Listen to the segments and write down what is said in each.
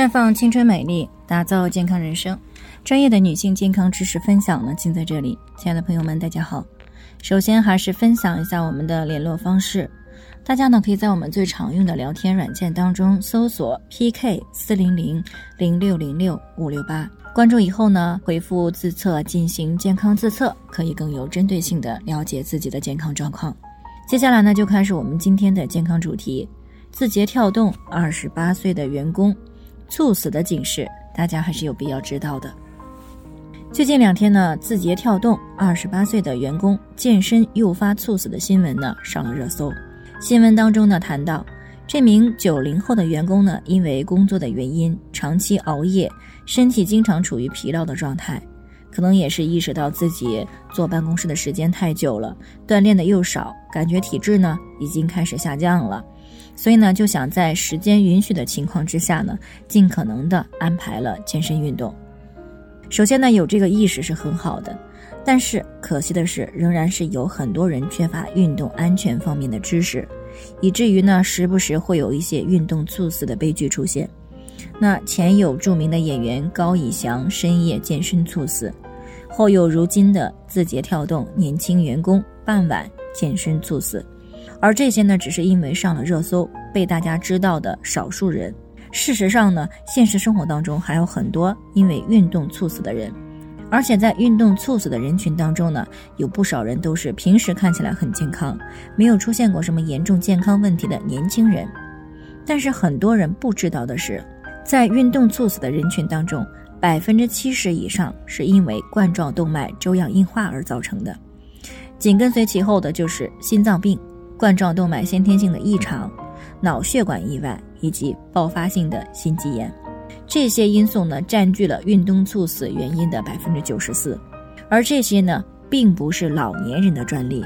绽放青春美丽，打造健康人生。专业的女性健康知识分享呢，尽在这里。亲爱的朋友们，大家好。首先还是分享一下我们的联络方式，大家呢可以在我们最常用的聊天软件当中搜索 PK 四零零零六零六五六八，关注以后呢，回复自测进行健康自测，可以更有针对性的了解自己的健康状况。接下来呢，就开始我们今天的健康主题：字节跳动二十八岁的员工猝死的警示，大家还是有必要知道的。最近两天呢，字节跳动二十八岁的员工健身诱发猝死的新闻呢上了热搜。新闻当中呢谈到，这名九零后的员工呢，因为工作的原因长期熬夜，身体经常处于疲劳的状态，可能也是意识到自己坐办公室的时间太久了，锻炼的又少，感觉体质呢已经开始下降了，所以呢就想在时间允许的情况之下呢，尽可能的安排了健身运动。首先呢，有这个意识是很好的，但是可惜的是，仍然是有很多人缺乏运动安全方面的知识，以至于呢，时不时会有一些运动猝死的悲剧出现。那前有著名的演员高以翔深夜健身猝死，后有如今的字节跳动年轻员工傍晚健身猝死，而这些呢，只是因为上了热搜被大家知道的少数人。事实上呢，现实生活当中还有很多因为运动猝死的人，而且在运动猝死的人群当中呢，有不少人都是平时看起来很健康，没有出现过什么严重健康问题的年轻人。但是很多人不知道的是，在运动猝死的人群当中，百分之七十以上是因为冠状动脉粥样硬化而造成的，紧跟随其后的就是心脏病、冠状动脉先天性的异常、脑血管意外。以及爆发性的心肌炎，这些因素呢占据了运动猝死原因的百分之九十四，而这些呢并不是老年人的专利，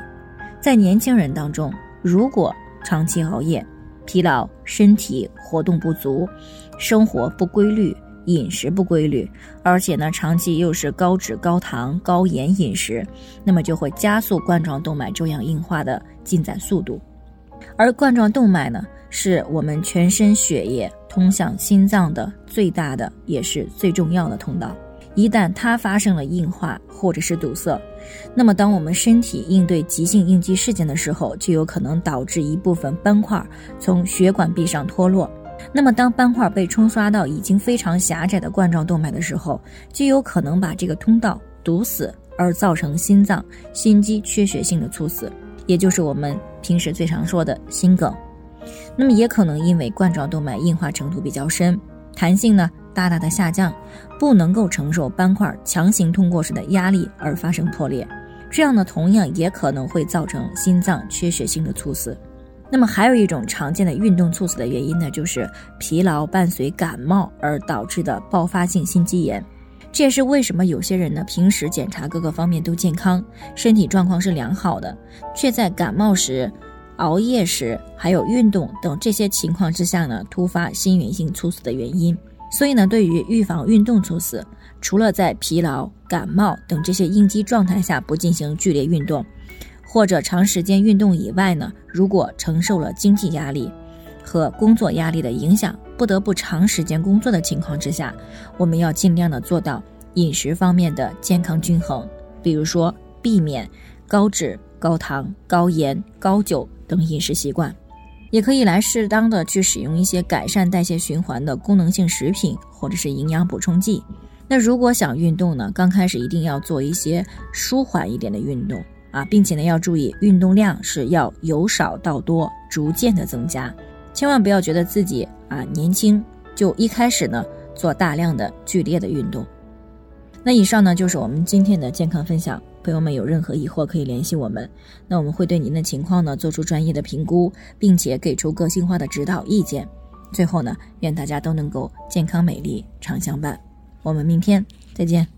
在年轻人当中，如果长期熬夜、疲劳、身体活动不足、生活不规律、饮食不规律，而且呢长期又是高脂、高糖、高盐饮食，那么就会加速冠状动脉粥样硬化的进展速度，而冠状动脉呢。是我们全身血液通向心脏的最大的也是最重要的通道。一旦它发生了硬化或者是堵塞，那么当我们身体应对急性应激事件的时候，就有可能导致一部分斑块从血管壁上脱落。那么当斑块被冲刷到已经非常狭窄的冠状动脉的时候，就有可能把这个通道堵死，而造成心脏心肌缺血性的猝死，也就是我们平时最常说的心梗。那么也可能因为冠状动脉硬化程度比较深，弹性呢大大的下降，不能够承受斑块强行通过时的压力而发生破裂，这样呢同样也可能会造成心脏缺血性的猝死。那么还有一种常见的运动猝死的原因呢，就是疲劳伴随感冒而导致的爆发性心肌炎。这也是为什么有些人呢平时检查各个方面都健康，身体状况是良好的，却在感冒时。熬夜时，还有运动等这些情况之下呢，突发心源性猝死的原因。所以呢，对于预防运动猝死，除了在疲劳、感冒等这些应激状态下不进行剧烈运动，或者长时间运动以外呢，如果承受了经济压力和工作压力的影响，不得不长时间工作的情况之下，我们要尽量的做到饮食方面的健康均衡，比如说避免高脂、高糖、高盐、高酒。等饮食习惯，也可以来适当的去使用一些改善代谢循环的功能性食品或者是营养补充剂。那如果想运动呢，刚开始一定要做一些舒缓一点的运动啊，并且呢要注意运动量是要由少到多，逐渐的增加，千万不要觉得自己啊年轻就一开始呢做大量的剧烈的运动。那以上呢就是我们今天的健康分享。朋友们有任何疑惑可以联系我们，那我们会对您的情况呢做出专业的评估，并且给出个性化的指导意见。最后呢，愿大家都能够健康美丽常相伴。我们明天再见。